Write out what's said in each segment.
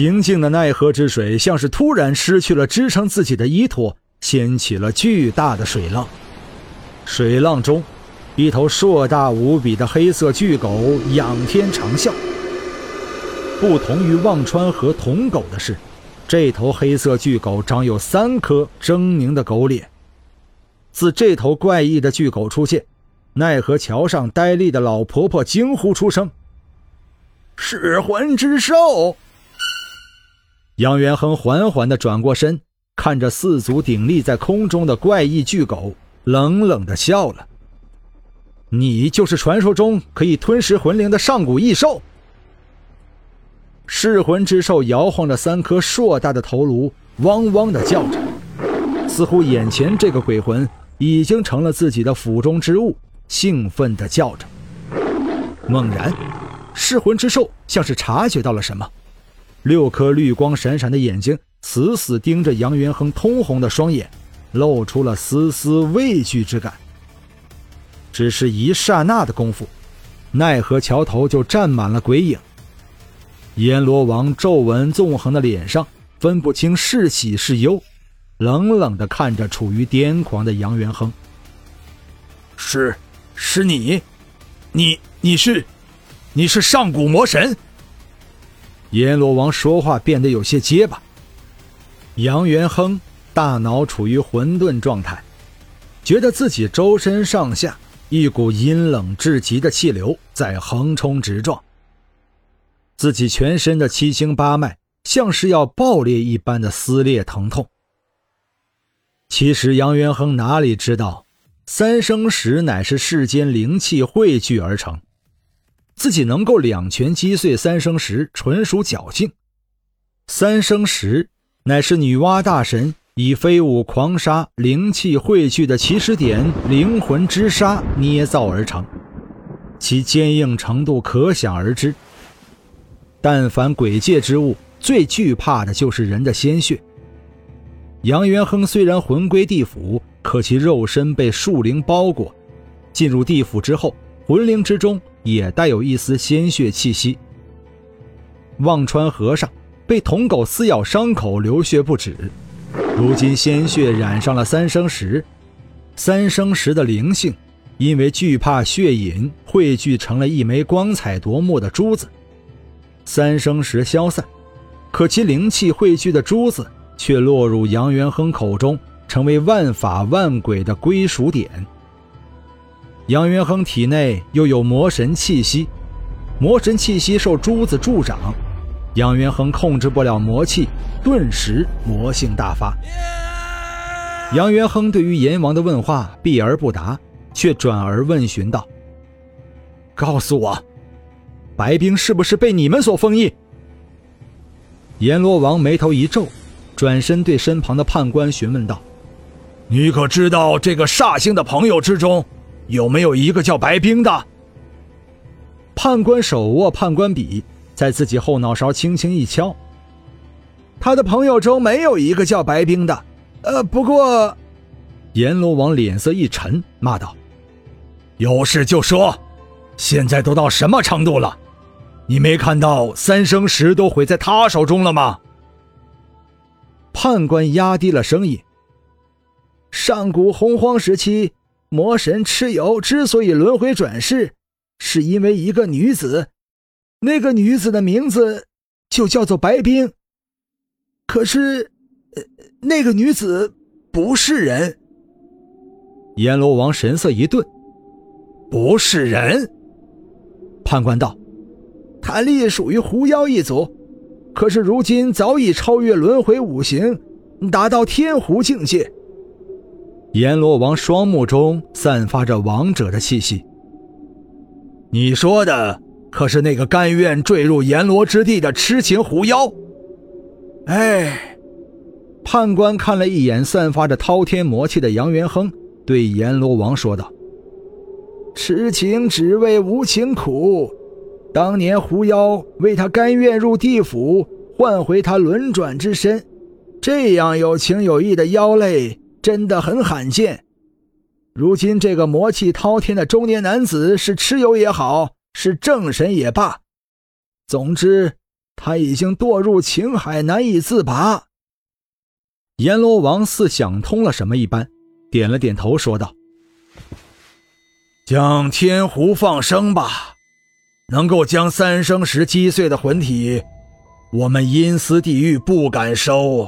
平静的奈何之水像是突然失去了支撑自己的依托，掀起了巨大的水浪。水浪中，一头硕大无比的黑色巨狗仰天长啸。不同于忘川河铜狗的是，这头黑色巨狗长有三颗狰狞的狗脸。自这头怪异的巨狗出现，奈何桥上呆立的老婆婆惊呼出声：“噬魂之兽！”杨元亨缓缓地转过身，看着四足鼎立在空中的怪异巨狗，冷冷地笑了：“你就是传说中可以吞噬魂灵的上古异兽。”噬魂之兽摇晃着三颗硕大的头颅，汪汪地叫着，似乎眼前这个鬼魂已经成了自己的腹中之物，兴奋地叫着。猛然，噬魂之兽像是察觉到了什么。六颗绿光闪闪的眼睛死死盯着杨元亨通红的双眼，露出了丝丝畏惧之感。只是一刹那的功夫，奈何桥头就站满了鬼影。阎罗王皱纹纵横的脸上分不清是喜是忧，冷冷地看着处于癫狂的杨元亨。是，是你，你你是，你是上古魔神。阎罗王说话变得有些结巴。杨元亨大脑处于混沌状态，觉得自己周身上下一股阴冷至极的气流在横冲直撞，自己全身的七经八脉像是要爆裂一般的撕裂疼痛。其实杨元亨哪里知道，三生石乃是世间灵气汇聚而成。自己能够两拳击碎三生石，纯属侥幸。三生石乃是女娲大神以飞舞狂沙灵气汇聚的起始点灵魂之沙捏造而成，其坚硬程度可想而知。但凡鬼界之物，最惧怕的就是人的鲜血。杨元亨虽然魂归地府，可其肉身被树灵包裹，进入地府之后，魂灵之中。也带有一丝鲜血气息。忘川和尚被铜狗撕咬伤口，流血不止。如今鲜血染上了三生石，三生石的灵性因为惧怕血饮，汇聚成了一枚光彩夺目的珠子。三生石消散，可其灵气汇聚的珠子却落入杨元亨口中，成为万法万鬼的归属点。杨元亨体内又有魔神气息，魔神气息受珠子助长，杨元亨控制不了魔气，顿时魔性大发。杨元亨对于阎王的问话避而不答，却转而问询道：“告诉我，白冰是不是被你们所封印？”阎罗王眉头一皱，转身对身旁的判官询问道：“你可知道这个煞星的朋友之中？”有没有一个叫白冰的？判官手握判官笔，在自己后脑勺轻轻一敲。他的朋友中没有一个叫白冰的。呃，不过，阎罗王脸色一沉，骂道：“有事就说，现在都到什么程度了？你没看到三生石都毁在他手中了吗？”判官压低了声音：“上古洪荒时期。”魔神蚩尤之所以轮回转世，是因为一个女子，那个女子的名字就叫做白冰。可是，那个女子不是人。阎罗王神色一顿，不是人。判官道：“她隶属于狐妖一族，可是如今早已超越轮回五行，达到天狐境界。”阎罗王双目中散发着王者的气息。你说的可是那个甘愿坠入阎罗之地的痴情狐妖？哎，判官看了一眼散发着滔天魔气的杨元亨，对阎罗王说道：“痴情只为无情苦，当年狐妖为他甘愿入地府，换回他轮转之身，这样有情有义的妖类真的很罕见。如今这个魔气滔天的中年男子，是蚩尤也好，是正神也罢，总之。”他已经堕入情海，难以自拔。阎罗王似想通了什么一般，点了点头，说道：“将天狐放生吧，能够将三生石击碎的魂体，我们阴司地狱不敢收。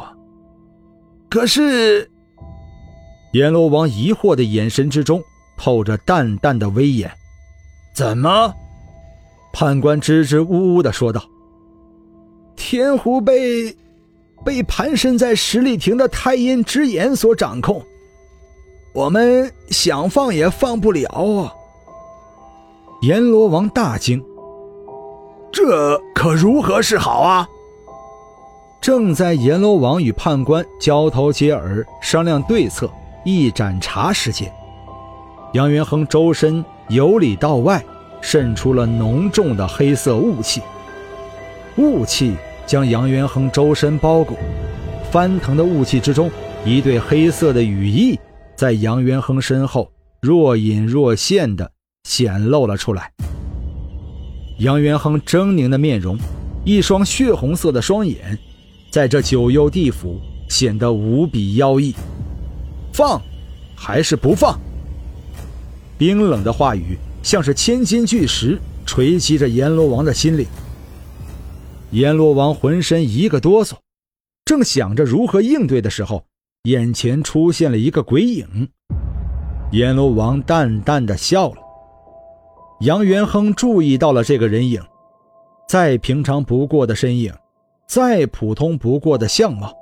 可是，阎罗王疑惑的眼神之中透着淡淡的威严。怎么？判官支支吾吾的说道。天狐被被盘身在十里亭的太阴之眼所掌控，我们想放也放不了啊！阎罗王大惊，这可如何是好啊？正在阎罗王与判官交头接耳商量对策，一盏茶时间，杨元亨周身由里到外渗出了浓重的黑色雾气。雾气将杨元亨周身包裹，翻腾的雾气之中，一对黑色的羽翼在杨元亨身后若隐若现的显露了出来。杨元亨狰狞的面容，一双血红色的双眼，在这九幽地府显得无比妖异。放，还是不放？冰冷的话语像是千斤巨石锤击着阎罗王的心灵。阎罗王浑身一个哆嗦，正想着如何应对的时候，眼前出现了一个鬼影。阎罗王淡淡的笑了。杨元亨注意到了这个人影，再平常不过的身影，再普通不过的相貌，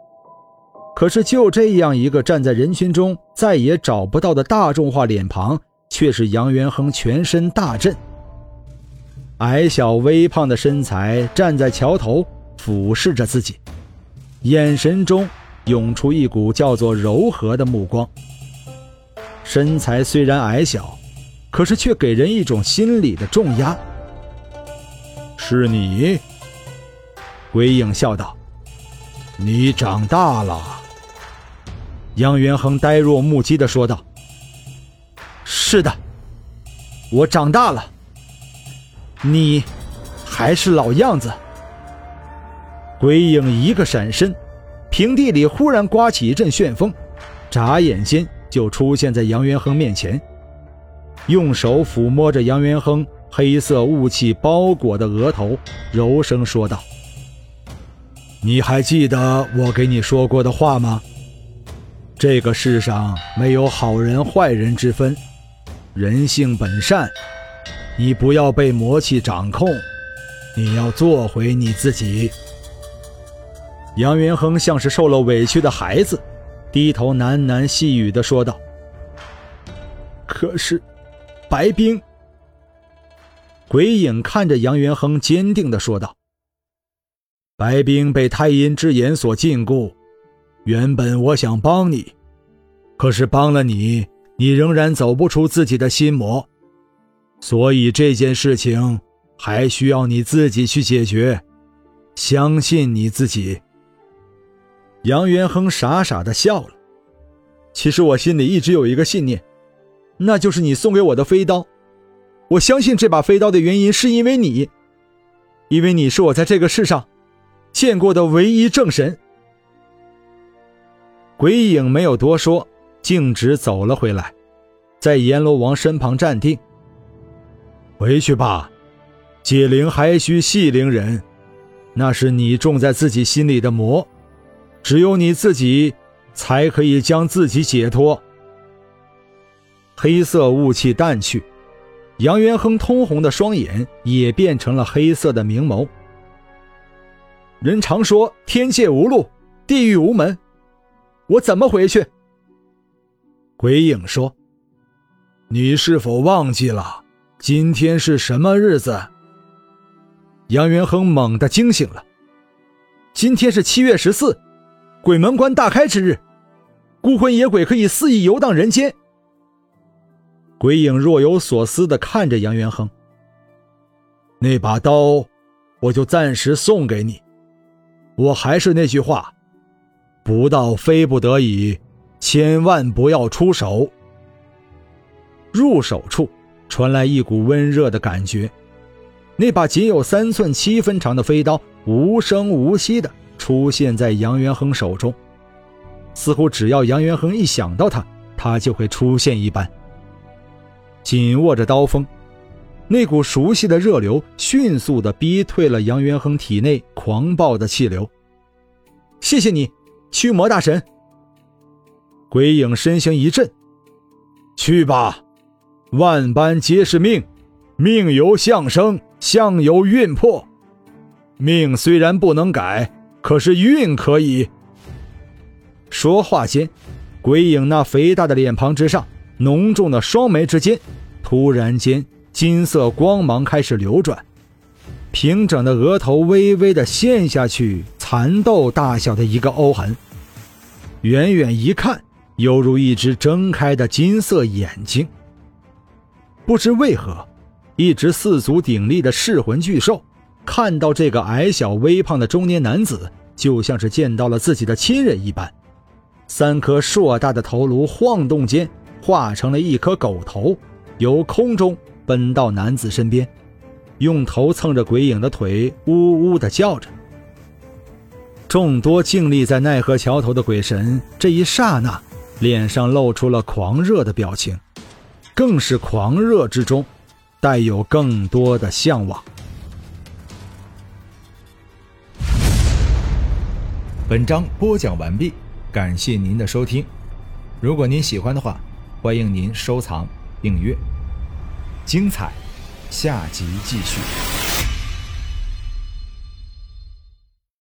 可是就这样一个站在人群中再也找不到的大众化脸庞，却是杨元亨全身大震。矮小微胖的身材站在桥头，俯视着自己，眼神中涌出一股叫做柔和的目光。身材虽然矮小，可是却给人一种心理的重压。是你，鬼影笑道：“你长大了。”杨元亨呆若木鸡的说道：“是的，我长大了。”你还是老样子。鬼影一个闪身，平地里忽然刮起一阵旋风，眨眼间就出现在杨元亨面前，用手抚摸着杨元亨黑色雾气包裹的额头，柔声说道：“你还记得我给你说过的话吗？这个世上没有好人坏人之分，人性本善。”你不要被魔气掌控，你要做回你自己。杨元亨像是受了委屈的孩子，低头喃喃细语的说道：“可是，白冰。”鬼影看着杨元亨，坚定的说道：“白冰被太阴之眼所禁锢，原本我想帮你，可是帮了你，你仍然走不出自己的心魔。”所以这件事情还需要你自己去解决，相信你自己。杨元亨傻傻的笑了。其实我心里一直有一个信念，那就是你送给我的飞刀。我相信这把飞刀的原因是因为你，因为你是我在这个世上见过的唯一正神。鬼影没有多说，径直走了回来，在阎罗王身旁站定。回去吧，解铃还需系铃人，那是你种在自己心里的魔，只有你自己才可以将自己解脱。黑色雾气淡去，杨元亨通红的双眼也变成了黑色的明眸。人常说天界无路，地狱无门，我怎么回去？鬼影说：“你是否忘记了？”今天是什么日子？杨元亨猛地惊醒了。今天是七月十四，鬼门关大开之日，孤魂野鬼可以肆意游荡人间。鬼影若有所思的看着杨元亨。那把刀，我就暂时送给你。我还是那句话，不到非不得已，千万不要出手。入手处传来一股温热的感觉，那把仅有三寸七分长的飞刀无声无息的出现在杨元亨手中，似乎只要杨元亨一想到他，他就会出现一般。紧握着刀锋，那股熟悉的热流迅速地逼退了杨元亨体内狂暴的气流。谢谢你，驱魔大神。鬼影身形一震，去吧，万般皆是命，命由相生，相由运破。命虽然不能改，可是运可以。说话间，鬼影那肥大的脸庞之上。浓重的双眉之间，突然间金色光芒开始流转，平整的额头微微的陷下去，蚕豆大小的一个凹痕。远远一看，犹如一只睁开的金色眼睛。不知为何，一只四足鼎立的噬魂巨兽，看到这个矮小微胖的中年男子，就像是见到了自己的亲人一般。三颗硕大的头颅晃动间。化成了一颗狗头，由空中奔到男子身边，用头蹭着鬼影的腿，呜呜的叫着。众多静立在奈何桥头的鬼神，这一刹那，脸上露出了狂热的表情，更是狂热之中，带有更多的向往。本章播讲完毕，感谢您的收听。如果您喜欢的话，欢迎您收藏、订阅，精彩，下集继续。